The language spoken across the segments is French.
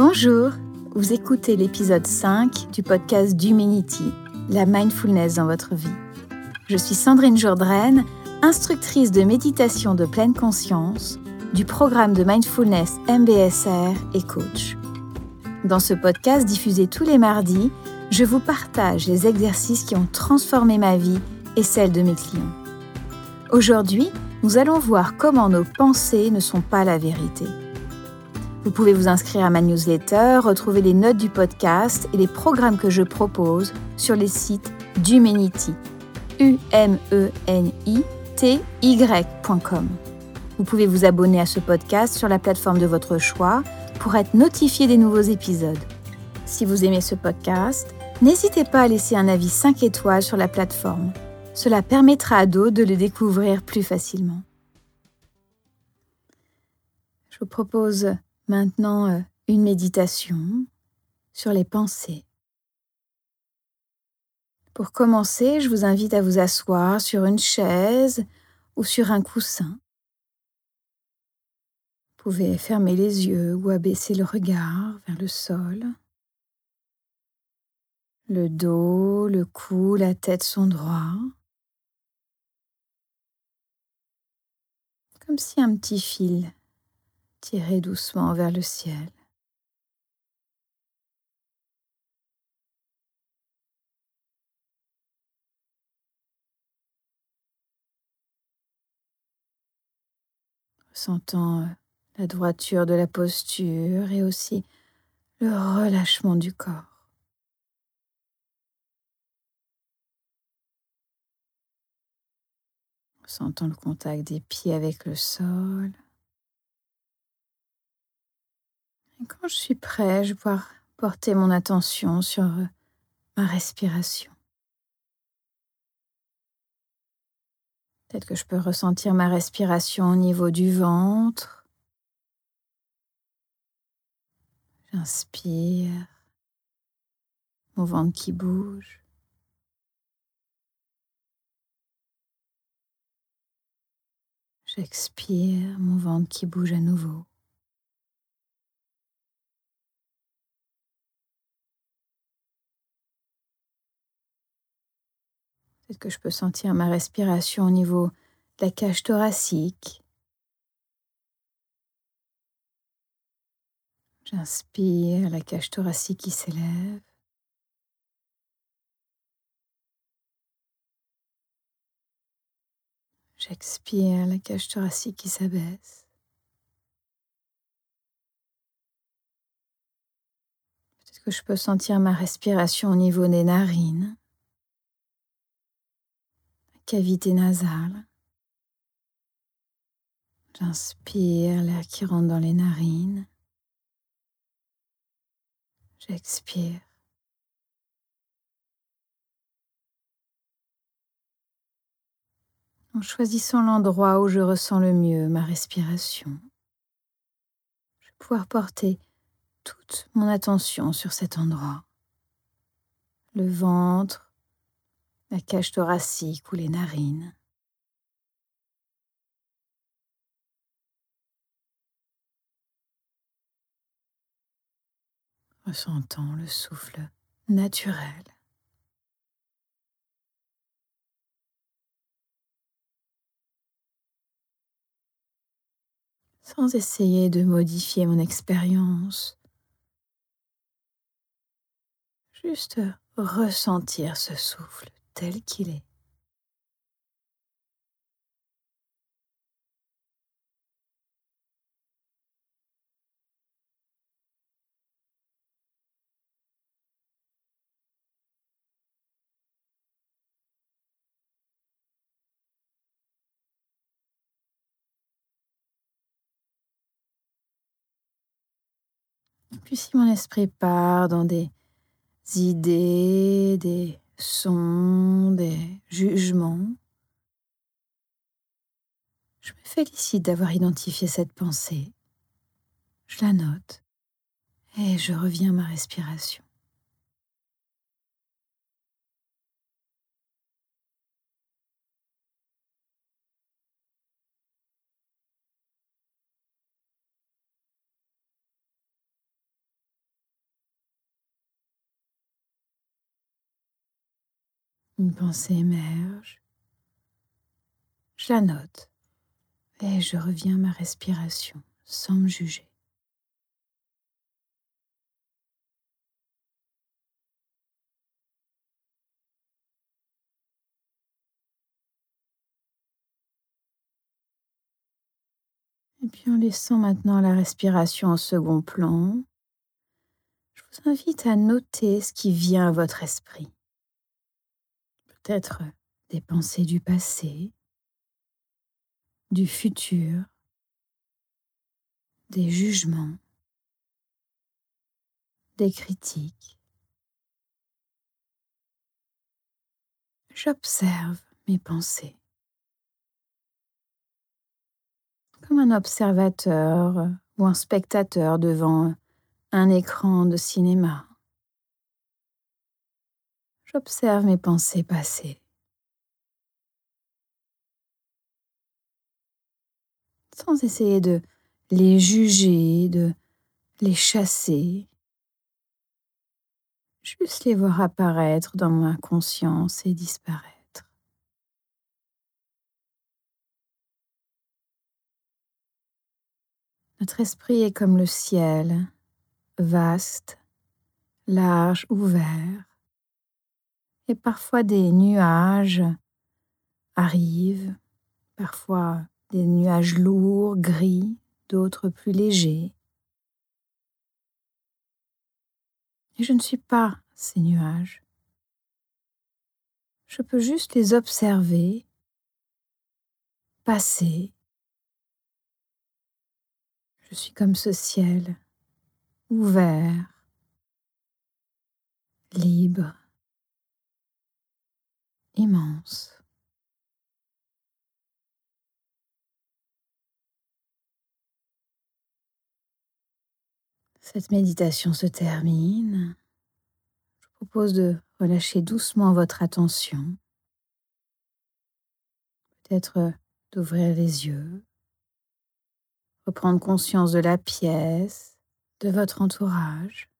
Bonjour, vous écoutez l'épisode 5 du podcast d'Humanity, la mindfulness dans votre vie. Je suis Sandrine Jourdraine, instructrice de méditation de pleine conscience du programme de mindfulness MBSR et coach. Dans ce podcast diffusé tous les mardis, je vous partage les exercices qui ont transformé ma vie et celle de mes clients. Aujourd'hui, nous allons voir comment nos pensées ne sont pas la vérité. Vous pouvez vous inscrire à ma newsletter, retrouver les notes du podcast et les programmes que je propose sur les sites d'Humanity. u m e n i t y.com. Vous pouvez vous abonner à ce podcast sur la plateforme de votre choix pour être notifié des nouveaux épisodes. Si vous aimez ce podcast, n'hésitez pas à laisser un avis 5 étoiles sur la plateforme. Cela permettra à d'autres de le découvrir plus facilement. Je vous propose maintenant euh, une méditation sur les pensées. Pour commencer, je vous invite à vous asseoir sur une chaise ou sur un coussin. Vous pouvez fermer les yeux ou abaisser le regard vers le sol. Le dos, le cou, la tête sont droits. comme si un petit fil tirait doucement vers le ciel. Ressentant euh, la droiture de la posture et aussi le relâchement du corps. sentant le contact des pieds avec le sol. Quand je suis prêt, je vais pouvoir porter mon attention sur euh, ma respiration. Peut-être que je peux ressentir ma respiration au niveau du ventre. J'inspire, mon ventre qui bouge. J'expire, mon ventre qui bouge à nouveau. Peut-être que je peux sentir ma respiration au niveau de la cage thoracique? J'inspire, la cage thoracique qui s'élève. J'expire la cage thoracique qui s'abaisse. Peut-être que je peux sentir ma respiration au niveau des narines, cavité nasale. J'inspire l'air qui rentre dans les narines. J'expire. en choisissant l'endroit où je ressens le mieux ma respiration. Je vais pouvoir porter toute mon attention sur cet endroit. Le ventre, la cage thoracique ou les narines. Ressentant le souffle naturel. sans essayer de modifier mon expérience. Juste ressentir ce souffle tel qu'il est. Puis si mon esprit part dans des idées, des sons, des jugements, je me félicite d'avoir identifié cette pensée. Je la note et je reviens à ma respiration. Une pensée émerge. Je la note et je reviens à ma respiration sans me juger. Et puis en laissant maintenant la respiration au second plan, je vous invite à noter ce qui vient à votre esprit. Peut-être des pensées du passé, du futur, des jugements, des critiques. J'observe mes pensées. comme un observateur ou un spectateur devant un écran de cinéma. J'observe mes pensées passées. Sans essayer de les juger, de les chasser. Juste les voir apparaître dans ma conscience et disparaître. Notre esprit est comme le ciel, vaste, large, ouvert, et parfois des nuages arrivent, parfois des nuages lourds, gris, d'autres plus légers. Et je ne suis pas ces nuages. Je peux juste les observer, passer, je suis comme ce ciel, ouvert, libre, immense. Cette méditation se termine. Je vous propose de relâcher doucement votre attention. Peut-être d'ouvrir les yeux reprendre conscience de la pièce, de votre entourage.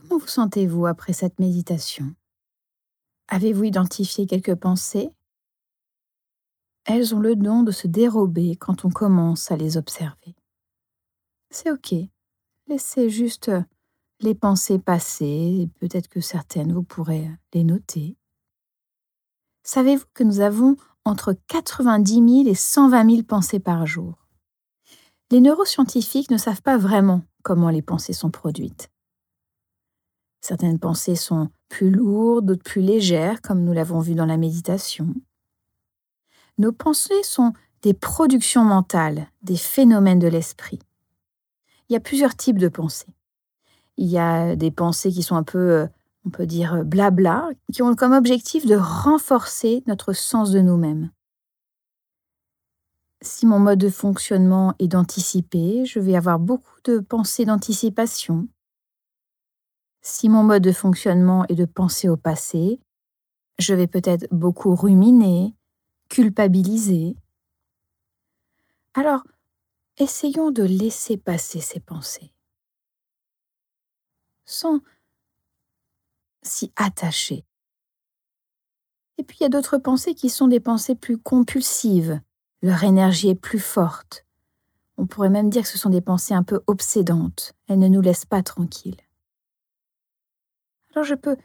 Comment vous sentez-vous après cette méditation? Avez-vous identifié quelques pensées? Elles ont le don de se dérober quand on commence à les observer. C'est OK. Laissez juste les pensées passer, peut-être que certaines vous pourrez les noter. Savez-vous que nous avons entre 90 000 et 120 000 pensées par jour? Les neuroscientifiques ne savent pas vraiment comment les pensées sont produites. Certaines pensées sont plus lourdes, d'autres plus légères, comme nous l'avons vu dans la méditation. Nos pensées sont des productions mentales, des phénomènes de l'esprit. Il y a plusieurs types de pensées. Il y a des pensées qui sont un peu euh, on peut dire euh, blabla, qui ont comme objectif de renforcer notre sens de nous-mêmes. Si mon mode de fonctionnement est d'anticiper, je vais avoir beaucoup de pensées d'anticipation. Si mon mode de fonctionnement est de penser au passé, je vais peut-être beaucoup ruminer, culpabiliser. Alors, essayons de laisser passer ces pensées, sans si attaché. Et puis il y a d'autres pensées qui sont des pensées plus compulsives, leur énergie est plus forte. On pourrait même dire que ce sont des pensées un peu obsédantes, elles ne nous laissent pas tranquilles. Alors je peux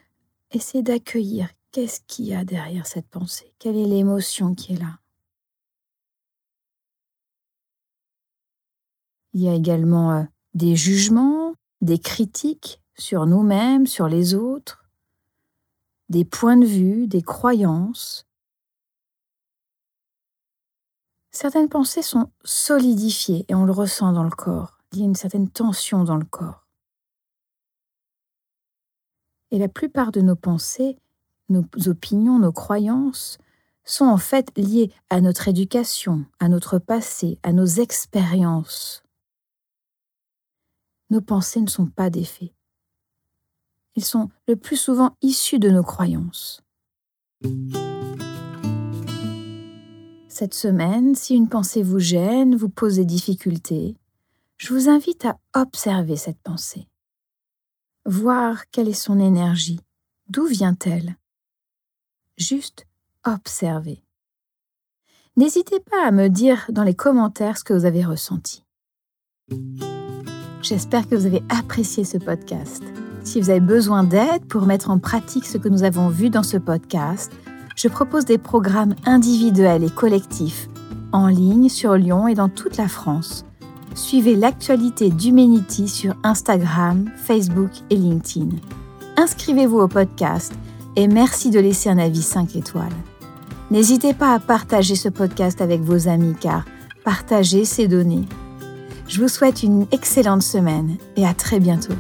essayer d'accueillir qu'est-ce qu'il y a derrière cette pensée, quelle est l'émotion qui est là? Il y a également euh, des jugements, des critiques sur nous-mêmes, sur les autres des points de vue, des croyances. Certaines pensées sont solidifiées et on le ressent dans le corps. Il y a une certaine tension dans le corps. Et la plupart de nos pensées, nos opinions, nos croyances sont en fait liées à notre éducation, à notre passé, à nos expériences. Nos pensées ne sont pas des faits. Ils sont le plus souvent issus de nos croyances. Cette semaine, si une pensée vous gêne, vous pose des difficultés, je vous invite à observer cette pensée, voir quelle est son énergie, d'où vient-elle? Juste observer. N'hésitez pas à me dire dans les commentaires ce que vous avez ressenti. J'espère que vous avez apprécié ce podcast. Si vous avez besoin d'aide pour mettre en pratique ce que nous avons vu dans ce podcast, je propose des programmes individuels et collectifs en ligne sur Lyon et dans toute la France. Suivez l'actualité d'Humanity sur Instagram, Facebook et LinkedIn. Inscrivez-vous au podcast et merci de laisser un avis 5 étoiles. N'hésitez pas à partager ce podcast avec vos amis car partager, c'est donner. Je vous souhaite une excellente semaine et à très bientôt.